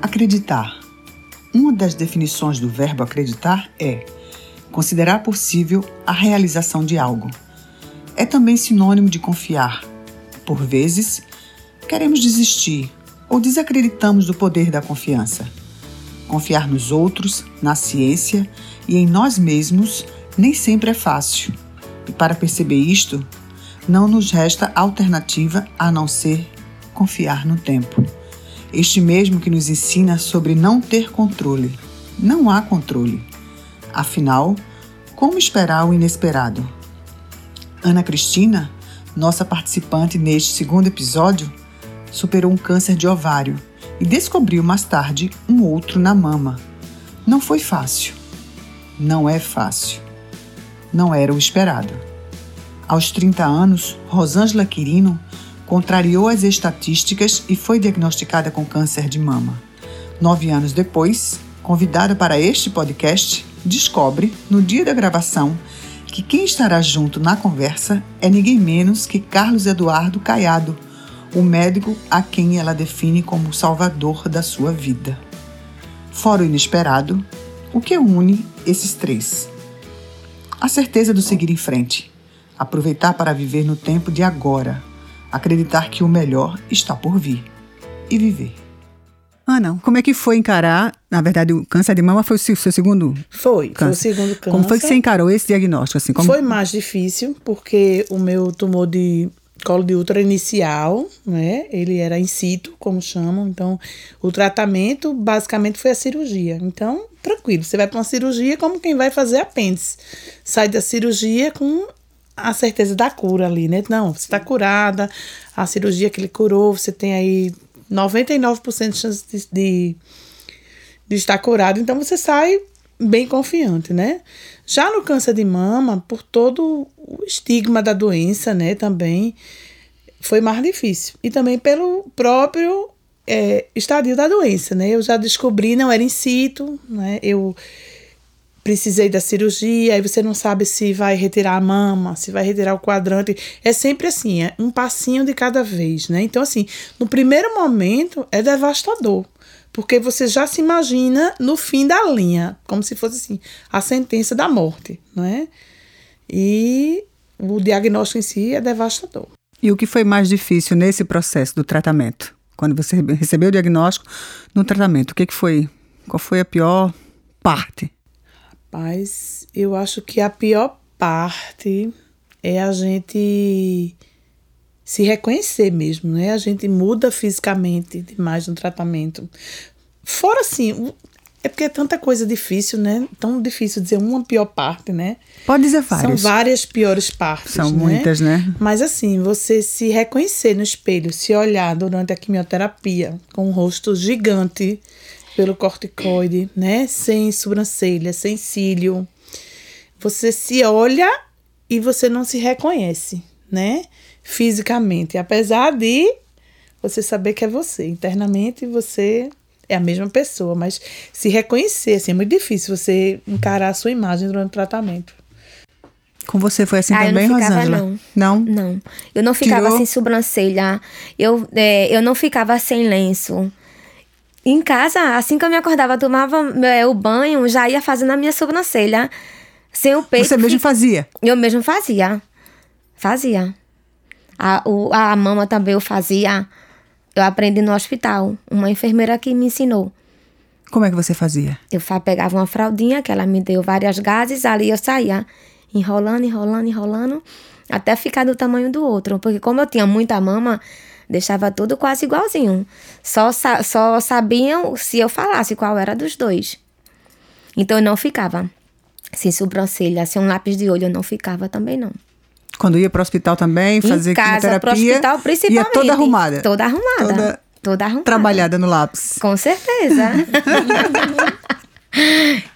Acreditar. Uma das definições do verbo acreditar é considerar possível a realização de algo. É também sinônimo de confiar. Por vezes, queremos desistir ou desacreditamos do poder da confiança. Confiar nos outros, na ciência e em nós mesmos nem sempre é fácil. E para perceber isto, não nos resta alternativa a não ser confiar no tempo. Este mesmo que nos ensina sobre não ter controle. Não há controle. Afinal, como esperar o inesperado? Ana Cristina, nossa participante neste segundo episódio, superou um câncer de ovário e descobriu mais tarde um outro na mama. Não foi fácil. Não é fácil. Não era o esperado. Aos 30 anos, Rosângela Quirino contrariou as estatísticas e foi diagnosticada com câncer de mama. Nove anos depois, convidada para este podcast, descobre, no dia da gravação, que quem estará junto na conversa é ninguém menos que Carlos Eduardo Caiado, o médico a quem ela define como o salvador da sua vida. Fora o inesperado, o que une esses três? A certeza do seguir em frente, aproveitar para viver no tempo de agora, acreditar que o melhor está por vir e viver. Ana, como é que foi encarar? Na verdade, o câncer de mama foi o seu, segundo Foi, câncer. foi o segundo câncer. Como foi que você encarou esse diagnóstico? Assim, como... Foi mais difícil, porque o meu tumor de colo de útero inicial, né? Ele era in situ, como chamam. Então, o tratamento basicamente foi a cirurgia. Então, tranquilo, você vai para uma cirurgia como quem vai fazer apêndice. Sai da cirurgia com a certeza da cura ali, né? Não, você está curada, a cirurgia que ele curou, você tem aí 99% de chance de, de, de estar curado, então você sai bem confiante, né? Já no câncer de mama, por todo o estigma da doença, né, também foi mais difícil. E também pelo próprio é, estadio da doença, né? Eu já descobri, não era in situ, né? Eu precisei da cirurgia, aí você não sabe se vai retirar a mama, se vai retirar o quadrante. É sempre assim, é um passinho de cada vez, né? Então, assim, no primeiro momento é devastador. Porque você já se imagina no fim da linha, como se fosse assim, a sentença da morte, não é? E o diagnóstico em si é devastador. E o que foi mais difícil nesse processo do tratamento? Quando você recebeu o diagnóstico no tratamento, o que, que foi? Qual foi a pior parte? Rapaz, eu acho que a pior parte é a gente se reconhecer mesmo, né? A gente muda fisicamente demais no tratamento. Fora assim, é porque é tanta coisa difícil, né? Tão difícil dizer uma pior parte, né? Pode dizer várias. São várias piores partes. São né? muitas, né? Mas assim, você se reconhecer no espelho, se olhar durante a quimioterapia com um rosto gigante, pelo corticoide, né? Sem sobrancelha, sem cílio. Você se olha e você não se reconhece, né? Fisicamente, apesar de você saber que é você. Internamente você é a mesma pessoa, mas se reconhecer, assim, é muito difícil você encarar a sua imagem durante o tratamento. Com você foi assim ah, também, eu não ficava, Rosângela? Não. não. Não. Eu não ficava Tirou? sem sobrancelha. Eu, é, eu não ficava sem lenço. Em casa, assim que eu me acordava, tomava é, o banho, já ia fazendo a minha sobrancelha. Sem o peito. Você mesmo fazia? Eu mesmo fazia. Fazia. A, o, a mama também eu fazia. Eu aprendi no hospital. Uma enfermeira que me ensinou. Como é que você fazia? Eu pegava uma fraldinha que ela me deu várias gases, ali eu saía enrolando, enrolando, enrolando, até ficar do tamanho do outro. Porque como eu tinha muita mama, Deixava tudo quase igualzinho. Só, só sabiam se eu falasse qual era dos dois. Então eu não ficava. Sem sobrancelha, sem um lápis de olho, eu não ficava também, não. Quando ia para o hospital também, fazer em casa, para o hospital, principalmente. Ia toda arrumada. Toda arrumada. Toda, toda arrumada. Trabalhada no lápis. Com certeza.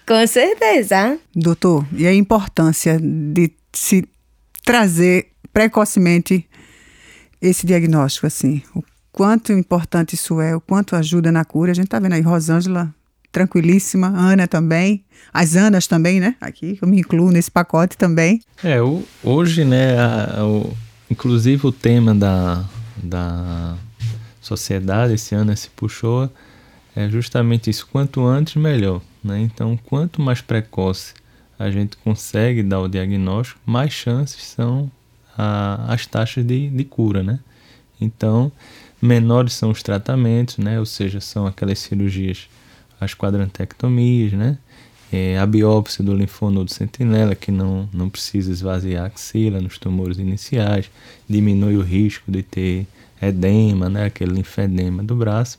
Com certeza. Doutor, e a importância de se trazer precocemente esse diagnóstico, assim, o quanto importante isso é, o quanto ajuda na cura. A gente tá vendo aí Rosângela tranquilíssima, Ana também, as Anas também, né? Aqui eu me incluo nesse pacote também. É, o, hoje, né, a, o, inclusive o tema da, da sociedade esse ano se puxou é justamente isso. Quanto antes, melhor. Né? Então, quanto mais precoce a gente consegue dar o diagnóstico, mais chances são a, as taxas de, de cura. Né? Então, menores são os tratamentos, né? ou seja, são aquelas cirurgias, as quadrantectomias, né? É, a biópsia do linfonodo sentinela, que não, não precisa esvaziar a axila nos tumores iniciais, diminui o risco de ter edema, né? aquele linfedema do braço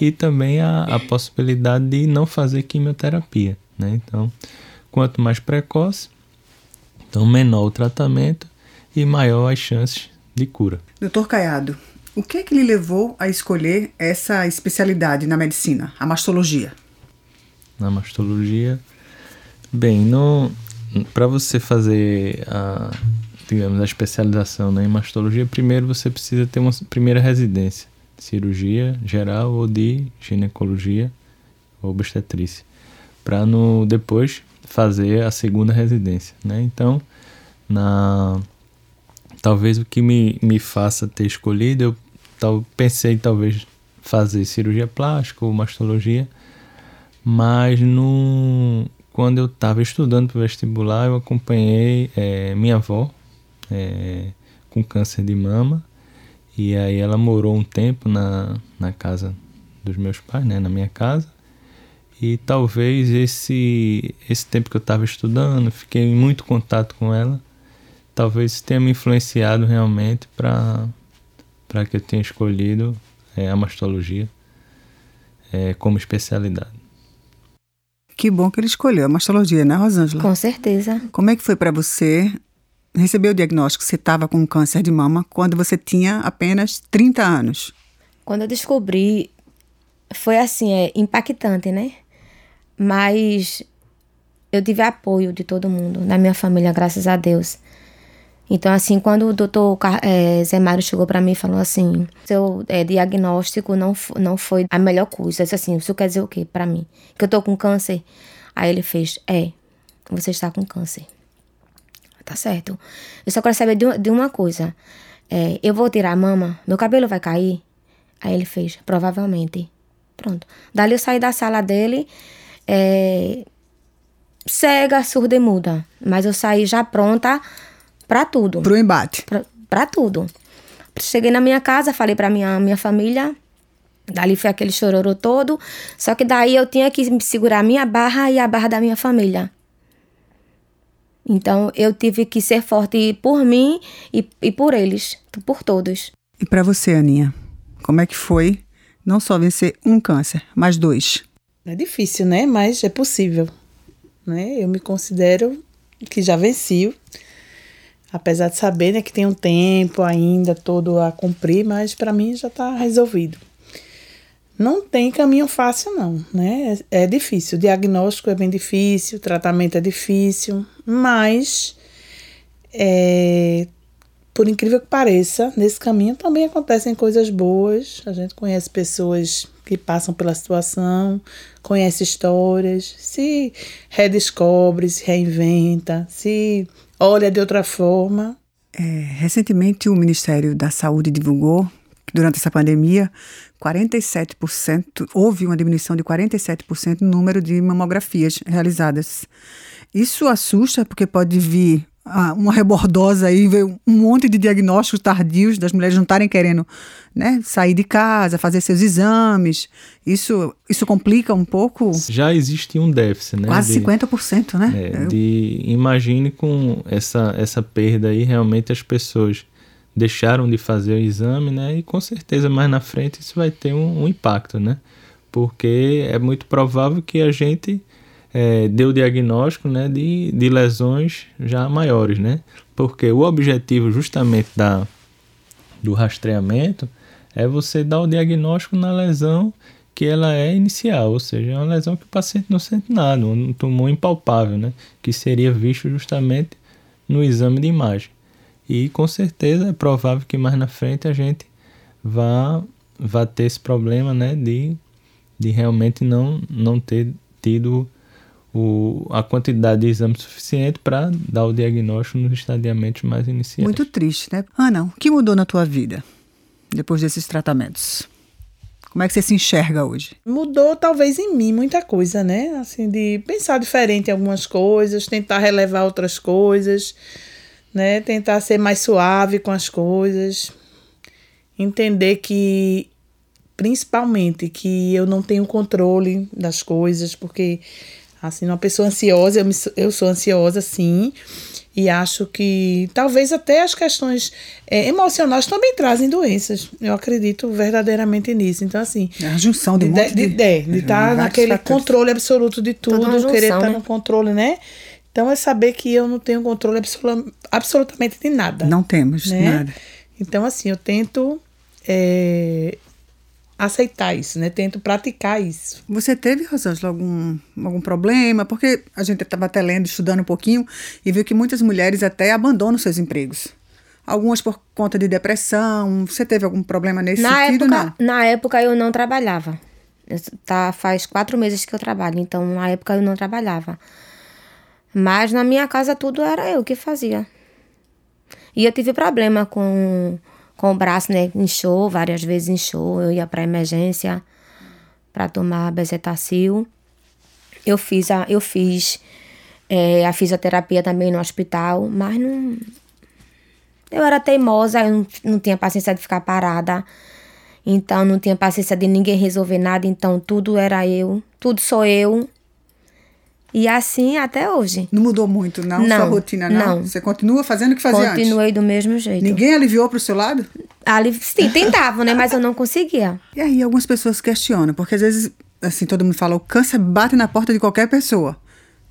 e também a, a possibilidade de não fazer quimioterapia. Né? Então, quanto mais precoce, então menor o tratamento e maior as chances de cura. Doutor Caiado, o que é que lhe levou a escolher essa especialidade na medicina, a mastologia? Na mastologia, bem, para você fazer a, digamos, a especialização né, em mastologia, primeiro você precisa ter uma primeira residência cirurgia geral ou de ginecologia ou obstetrícia, para depois fazer a segunda residência, né? Então, na talvez o que me, me faça ter escolhido, eu tal, pensei talvez fazer cirurgia plástica ou mastologia, mas no, quando eu estava estudando para o vestibular, eu acompanhei é, minha avó é, com câncer de mama e aí ela morou um tempo na, na casa dos meus pais, né, na minha casa. E talvez esse esse tempo que eu estava estudando, fiquei em muito contato com ela, talvez tenha me influenciado realmente para para que eu tenha escolhido é, a mastologia é, como especialidade. Que bom que ele escolheu a mastologia, né, Rosângela? Com certeza. Como é que foi para você recebeu o diagnóstico que você estava com câncer de mama quando você tinha apenas 30 anos. Quando eu descobri, foi assim, é impactante, né? Mas eu tive apoio de todo mundo, da minha família, graças a Deus. Então, assim, quando o doutor é, Zé Mário chegou para mim e falou assim: seu é, diagnóstico não, não foi a melhor coisa. Eu disse assim: isso quer dizer o quê para mim? Que eu tô com câncer? Aí ele fez: é, você está com câncer tá certo? Eu só quero saber de, de uma coisa. É, eu vou tirar a mama, meu cabelo vai cair? Aí ele fez, provavelmente. Pronto. Dali eu saí da sala dele, é, cega, surda e muda. Mas eu saí já pronta pra tudo. Pro embate. Pra, pra tudo. Cheguei na minha casa, falei pra minha, minha família. Dali foi aquele chororô todo. Só que daí eu tinha que segurar a minha barra e a barra da minha família. Então eu tive que ser forte por mim e, e por eles, por todos. E para você, Aninha, como é que foi não só vencer um câncer, mas dois? É difícil, né? Mas é possível. Né? Eu me considero que já venci, apesar de saber né, que tem um tempo ainda todo a cumprir, mas para mim já está resolvido. Não tem caminho fácil, não, né? É, é difícil. O diagnóstico é bem difícil, o tratamento é difícil, mas é, por incrível que pareça, nesse caminho também acontecem coisas boas. A gente conhece pessoas que passam pela situação, conhece histórias, se redescobre, se reinventa, se olha de outra forma. É, recentemente, o Ministério da Saúde divulgou que durante essa pandemia 47%, houve uma diminuição de 47% no número de mamografias realizadas. Isso assusta porque pode vir ah, uma rebordosa aí, ver um monte de diagnósticos tardios das mulheres não estarem querendo né, sair de casa, fazer seus exames. Isso, isso complica um pouco. Já existe um déficit, né? Quase de, 50%, né? É, de, imagine com essa, essa perda aí, realmente as pessoas deixaram de fazer o exame, né? E com certeza mais na frente isso vai ter um, um impacto, né? Porque é muito provável que a gente é, o diagnóstico né, de, de lesões já maiores, né? Porque o objetivo justamente da, do rastreamento é você dar o diagnóstico na lesão que ela é inicial, ou seja, é uma lesão que o paciente não sente nada, um tumor impalpável, né? Que seria visto justamente no exame de imagem. E com certeza é provável que mais na frente a gente vá, vá ter esse problema né, de, de realmente não, não ter tido o, a quantidade de exame suficiente para dar o diagnóstico nos estadiamentos mais iniciais. Muito triste, né? Ana, o que mudou na tua vida depois desses tratamentos? Como é que você se enxerga hoje? Mudou talvez em mim muita coisa, né? Assim, de pensar diferente em algumas coisas, tentar relevar outras coisas, né? Tentar ser mais suave com as coisas. Entender que principalmente que eu não tenho controle das coisas, porque assim, uma pessoa ansiosa, eu, me, eu sou ansiosa sim, e acho que talvez até as questões é, emocionais também trazem doenças. Eu acredito verdadeiramente nisso. Então, assim. É a junção de, de, de, de, de estar tá naquele fatores. controle absoluto de tudo, junção, querer estar tá né? no controle, né? Então, é saber que eu não tenho controle absolut, absolutamente de nada. Não temos né? nada. Então, assim, eu tento é, aceitar isso, né? Tento praticar isso. Você teve, Rosângela, algum, algum problema? Porque a gente estava até lendo, estudando um pouquinho e viu que muitas mulheres até abandonam seus empregos. Algumas por conta de depressão. Você teve algum problema nesse na sentido? Época, não? Na época eu não trabalhava. Tá, faz quatro meses que eu trabalho, então na época eu não trabalhava. Mas na minha casa tudo era eu que fazia. E eu tive problema com com o braço, né? Inchou, várias vezes inchou. Eu ia para emergência para tomar bezetacil. Eu fiz a, eu fiz é, a fisioterapia também no hospital, mas não. Eu era teimosa, eu não, não tinha paciência de ficar parada. Então não tinha paciência de ninguém resolver nada, então tudo era eu, tudo sou eu. E assim até hoje. Não mudou muito, não? não Sua rotina, não? não? Você continua fazendo o que fazia Continuei antes? Continuei do mesmo jeito. Ninguém aliviou para o seu lado? Ali, sim, tentavam, né? Mas eu não conseguia. E aí algumas pessoas questionam, porque às vezes, assim, todo mundo fala, o câncer bate na porta de qualquer pessoa.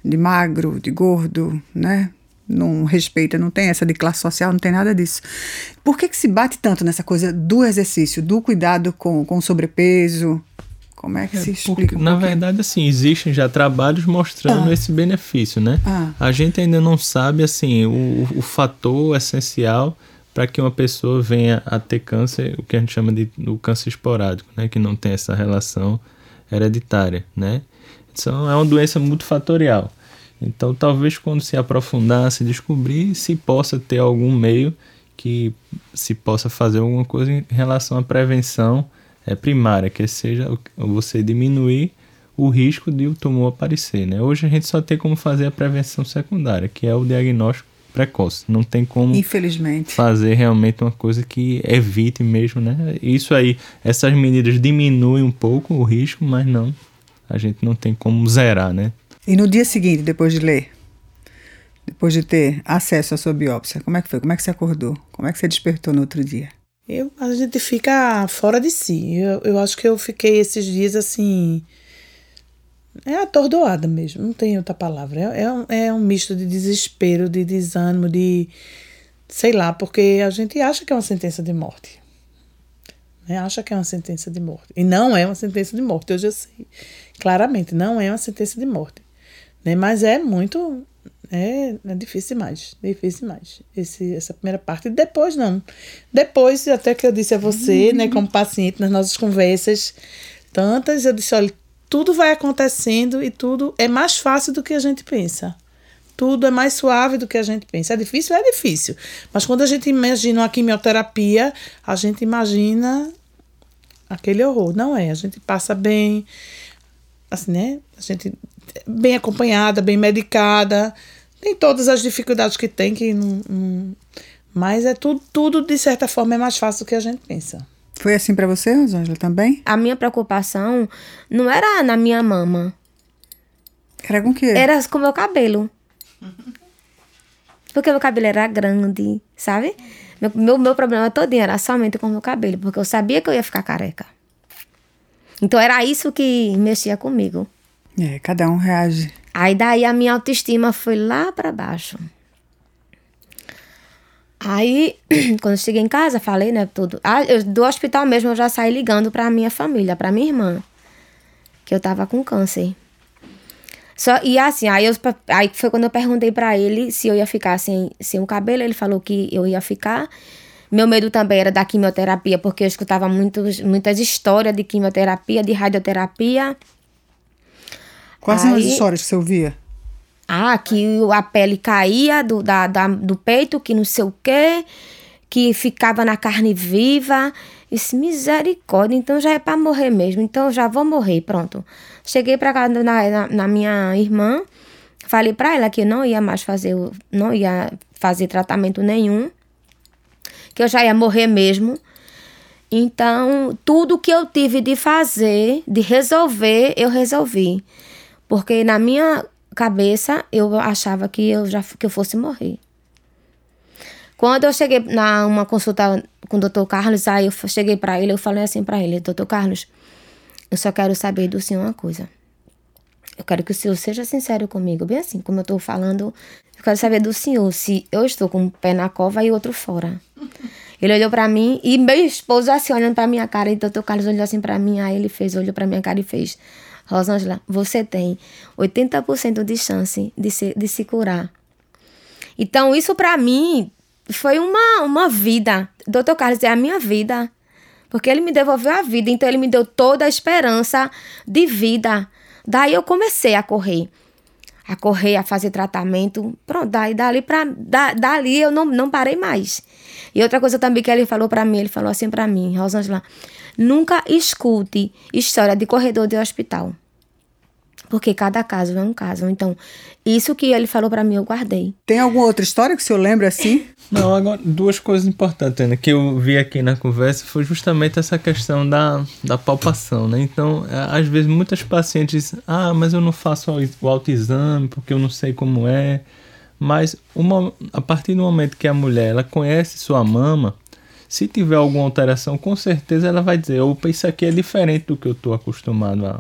De magro, de gordo, né? Não respeita, não tem essa de classe social, não tem nada disso. Por que, que se bate tanto nessa coisa do exercício, do cuidado com, com o sobrepeso? Como é que é, se explica? Porque, um na verdade, assim, existem já trabalhos mostrando ah. esse benefício, né? Ah. A gente ainda não sabe, assim, o, o fator essencial para que uma pessoa venha a ter câncer, o que a gente chama de o câncer esporádico, né? Que não tem essa relação hereditária, né? Então, é uma doença multifatorial. Então, talvez quando se aprofundar, se descobrir, se possa ter algum meio que se possa fazer alguma coisa em relação à prevenção é, primária, que seja você diminuir o risco de o tumor aparecer. Né? Hoje a gente só tem como fazer a prevenção secundária, que é o diagnóstico precoce. Não tem como Infelizmente. fazer realmente uma coisa que evite mesmo, né? Isso aí, essas medidas diminuem um pouco o risco, mas não, a gente não tem como zerar, né? E no dia seguinte, depois de ler, depois de ter acesso à sua biópsia, como é que foi? Como é que você acordou? Como é que você despertou no outro dia? Eu, a gente fica fora de si. Eu, eu acho que eu fiquei esses dias assim. É atordoada mesmo, não tem outra palavra. É, é, um, é um misto de desespero, de desânimo, de. sei lá, porque a gente acha que é uma sentença de morte. Né? Acha que é uma sentença de morte. E não é uma sentença de morte, eu já sei. Claramente, não é uma sentença de morte. Né? Mas é muito é, é difícil demais, difícil demais. Esse, essa primeira parte. Depois, não. Depois, até que eu disse a você, uhum. né, como paciente, nas nossas conversas, tantas, eu disse: olha, tudo vai acontecendo e tudo é mais fácil do que a gente pensa. Tudo é mais suave do que a gente pensa. É difícil? É difícil. Mas quando a gente imagina uma quimioterapia, a gente imagina aquele horror. Não é. A gente passa bem, assim, né? A gente bem acompanhada, bem medicada. Tem todas as dificuldades que tem, que não, não, mas é tudo, tudo, de certa forma, é mais fácil do que a gente pensa. Foi assim para você, Rosângela, também? A minha preocupação não era na minha mama. Era com o quê? Era com o meu cabelo. Porque meu cabelo era grande, sabe? Meu, meu, meu problema todo era somente com o meu cabelo, porque eu sabia que eu ia ficar careca. Então era isso que mexia comigo. É, cada um reage. Aí daí a minha autoestima foi lá para baixo. Aí, quando cheguei em casa, falei, né, tudo. Ah, eu, do hospital mesmo eu já saí ligando para minha família, para minha irmã, que eu tava com câncer. Só, e assim, aí, eu, aí foi quando eu perguntei para ele se eu ia ficar sem, sem o cabelo, ele falou que eu ia ficar. Meu medo também era da quimioterapia, porque eu escutava muitos, muitas histórias de quimioterapia, de radioterapia. Quais são as histórias que você ouvia? Ah, que a pele caía do, da, da, do peito, que não sei o quê, que ficava na carne viva, Disse, misericórdia, então já é para morrer mesmo, então já vou morrer, pronto. Cheguei para casa na, na, na, minha irmã, falei para ela que não ia mais fazer, não ia fazer tratamento nenhum, que eu já ia morrer mesmo. Então, tudo que eu tive de fazer, de resolver, eu resolvi. Porque na minha cabeça eu achava que eu já que eu fosse morrer. Quando eu cheguei na uma consulta com o doutor Carlos, aí eu cheguei para ele, eu falei assim para ele, doutor Carlos, eu só quero saber do senhor uma coisa. Eu quero que o senhor seja sincero comigo, bem assim, como eu estou falando, eu quero saber do senhor se eu estou com um pé na cova e outro fora. Ele olhou para mim e meu esposo assim olhando para minha cara, e o doutor Carlos olhou assim para mim, aí ele fez, olhou para minha cara e fez: "Rosângela, você tem 80% de chance de se, de se curar". Então, isso para mim foi uma, uma vida. Doutor Carlos é a minha vida. Porque ele me devolveu a vida, então ele me deu toda a esperança de vida. Daí eu comecei a correr. A correr, a fazer tratamento. Pronto, daí dali, pra, da, dali eu não, não parei mais. E outra coisa também que ele falou para mim, ele falou assim para mim, Rosângela, nunca escute história de corredor de hospital. Porque cada caso é um caso. Então, isso que ele falou para mim, eu guardei. Tem alguma outra história que o senhor lembra assim? Não, agora, duas coisas importantes, Ana, que eu vi aqui na conversa foi justamente essa questão da, da palpação, né? Então, é, às vezes, muitas pacientes dizem, ah, mas eu não faço o autoexame porque eu não sei como é. Mas, uma, a partir do momento que a mulher ela conhece sua mama, se tiver alguma alteração, com certeza ela vai dizer, opa, isso aqui é diferente do que eu estou acostumado a,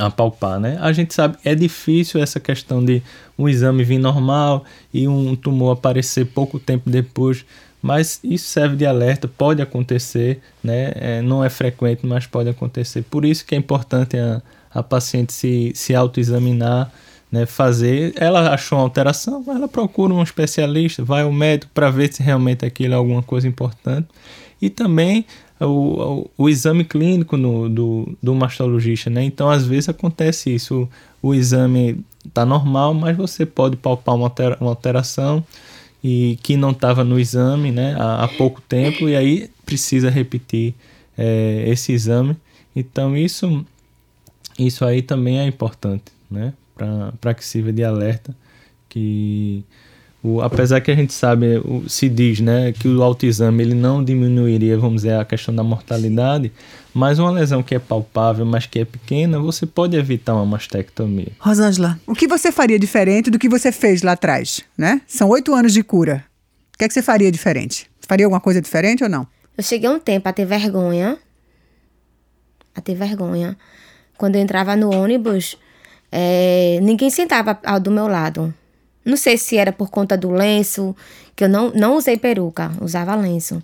a palpar, né? A gente sabe é difícil essa questão de um exame vir normal e um tumor aparecer pouco tempo depois, mas isso serve de alerta, pode acontecer, né? É, não é frequente, mas pode acontecer. Por isso que é importante a, a paciente se, se autoexaminar, né? Fazer, ela achou uma alteração, ela procura um especialista, vai ao médico para ver se realmente aquilo é alguma coisa importante e também o, o, o exame clínico no, do, do mastologista, né? Então, às vezes acontece isso, o, o exame está normal, mas você pode palpar uma, uma alteração e que não estava no exame, né? Há, há, pouco tempo e aí precisa repetir é, esse exame. Então, isso, isso aí também é importante, né? Para que sirva de alerta que o, apesar que a gente sabe, o, se diz né, que o autoexame ele não diminuiria, vamos dizer, a questão da mortalidade, mas uma lesão que é palpável, mas que é pequena, você pode evitar uma mastectomia. Rosângela, o que você faria diferente do que você fez lá atrás? Né? São oito anos de cura. O que, é que você faria diferente? Faria alguma coisa diferente ou não? Eu cheguei um tempo a ter vergonha. A ter vergonha. Quando eu entrava no ônibus, é, ninguém sentava ao do meu lado. Não sei se era por conta do lenço, que eu não, não usei peruca, usava lenço.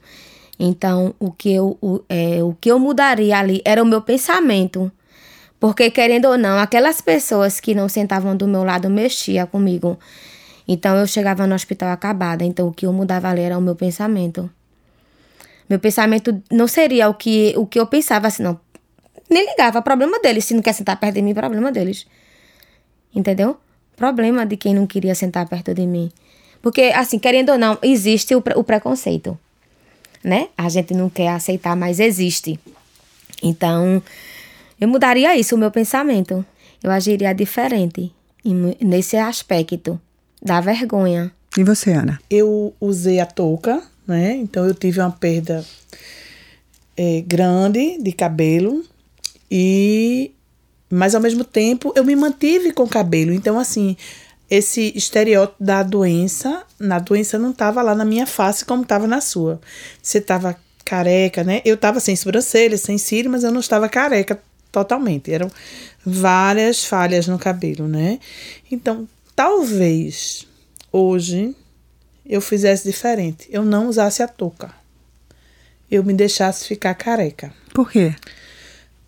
Então, o que, eu, o, é, o que eu mudaria ali era o meu pensamento. Porque, querendo ou não, aquelas pessoas que não sentavam do meu lado mexiam comigo. Então, eu chegava no hospital acabada. Então, o que eu mudava ali era o meu pensamento. Meu pensamento não seria o que, o que eu pensava assim, não. Nem ligava, problema deles. Se não quer sentar perto de mim, problema deles. Entendeu? Problema de quem não queria sentar perto de mim. Porque, assim, querendo ou não, existe o, o preconceito, né? A gente não quer aceitar, mas existe. Então, eu mudaria isso, o meu pensamento. Eu agiria diferente nesse aspecto da vergonha. E você, Ana? Eu usei a touca, né? Então, eu tive uma perda é, grande de cabelo e mas ao mesmo tempo eu me mantive com cabelo. Então, assim, esse estereótipo da doença, na doença não estava lá na minha face como estava na sua. Você estava careca, né? Eu estava sem sobrancelha, sem cílio, mas eu não estava careca totalmente. Eram várias falhas no cabelo, né? Então, talvez hoje eu fizesse diferente. Eu não usasse a touca. Eu me deixasse ficar careca. Por quê?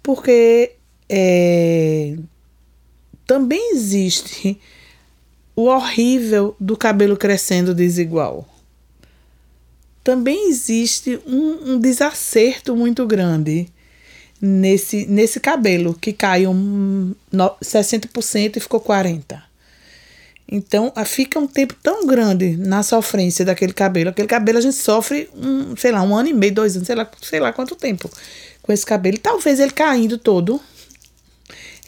Porque é, também existe o horrível do cabelo crescendo desigual. Também existe um, um desacerto muito grande nesse, nesse cabelo que caiu 60% e ficou 40%. Então, fica um tempo tão grande na sofrência daquele cabelo. Aquele cabelo a gente sofre, um, sei lá, um ano e meio, dois anos, sei lá, sei lá quanto tempo com esse cabelo. Talvez ele caindo todo.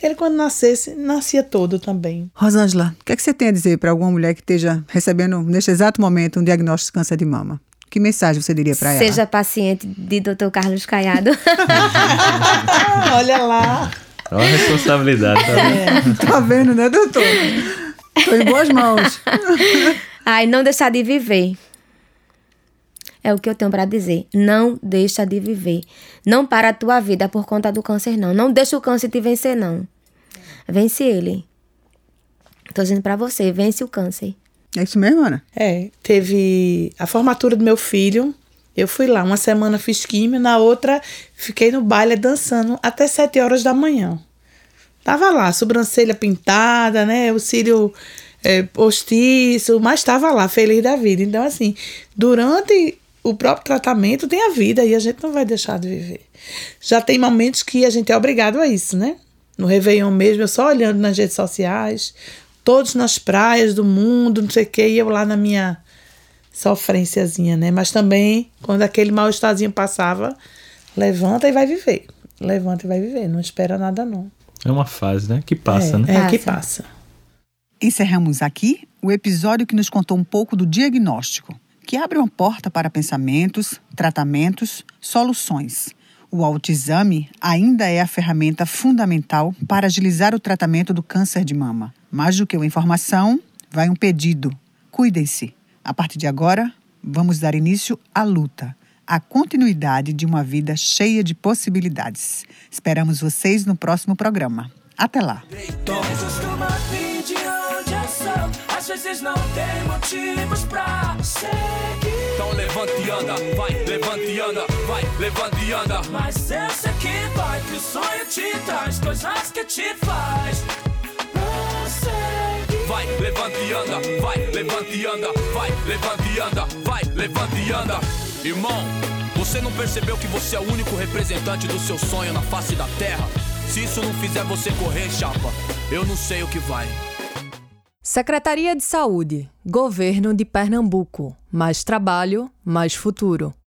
Ele, quando nascesse, nascia todo também. Rosângela, o que, é que você tem a dizer para alguma mulher que esteja recebendo, neste exato momento, um diagnóstico de câncer de mama? Que mensagem você diria para ela? Seja paciente de Dr. Carlos Caiado. Olha lá. Olha a responsabilidade. Tá vendo, é. tá vendo né, doutor? Estou em boas mãos. Ai, não deixar de viver. É o que eu tenho para dizer. Não deixa de viver. Não para a tua vida por conta do câncer, não. Não deixa o câncer te vencer, não. Vence ele. Tô dizendo para você, vence o câncer. É isso mesmo, Ana? É. Teve a formatura do meu filho. Eu fui lá, uma semana fiz químio, na outra fiquei no baile dançando até sete horas da manhã. Tava lá, sobrancelha pintada, né? O cílio é, postiço, mas estava lá, feliz da vida. Então, assim, durante o próprio tratamento tem a vida e a gente não vai deixar de viver. Já tem momentos que a gente é obrigado a isso, né? No Réveillon mesmo, eu só olhando nas redes sociais, todos nas praias do mundo, não sei o que, e eu lá na minha sofrênciazinha, né? Mas também, quando aquele mal-estarzinho passava, levanta e vai viver. Levanta e vai viver, não espera nada não. É uma fase, né? Que passa, é, né? É, Passa. que passa. Encerramos aqui o episódio que nos contou um pouco do diagnóstico, que abre uma porta para pensamentos, tratamentos, soluções. O autoexame ainda é a ferramenta fundamental para agilizar o tratamento do câncer de mama. Mais do que uma informação, vai um pedido. Cuidem-se. A partir de agora, vamos dar início à luta, à continuidade de uma vida cheia de possibilidades. Esperamos vocês no próximo programa. Até lá! Vezes não tem motivos pra seguir. Então levanta e anda, vai, levanta e anda, vai, levanta e anda. Mas eu sei que vai, que o sonho te traz coisas que te faz prosseguir. Vai, levanta e anda, vai, levanta e anda, vai, levanta e anda, vai, levanta e anda. Irmão, você não percebeu que você é o único representante do seu sonho na face da terra? Se isso não fizer você correr, chapa, eu não sei o que vai. Secretaria de Saúde, Governo de Pernambuco. Mais trabalho, mais futuro.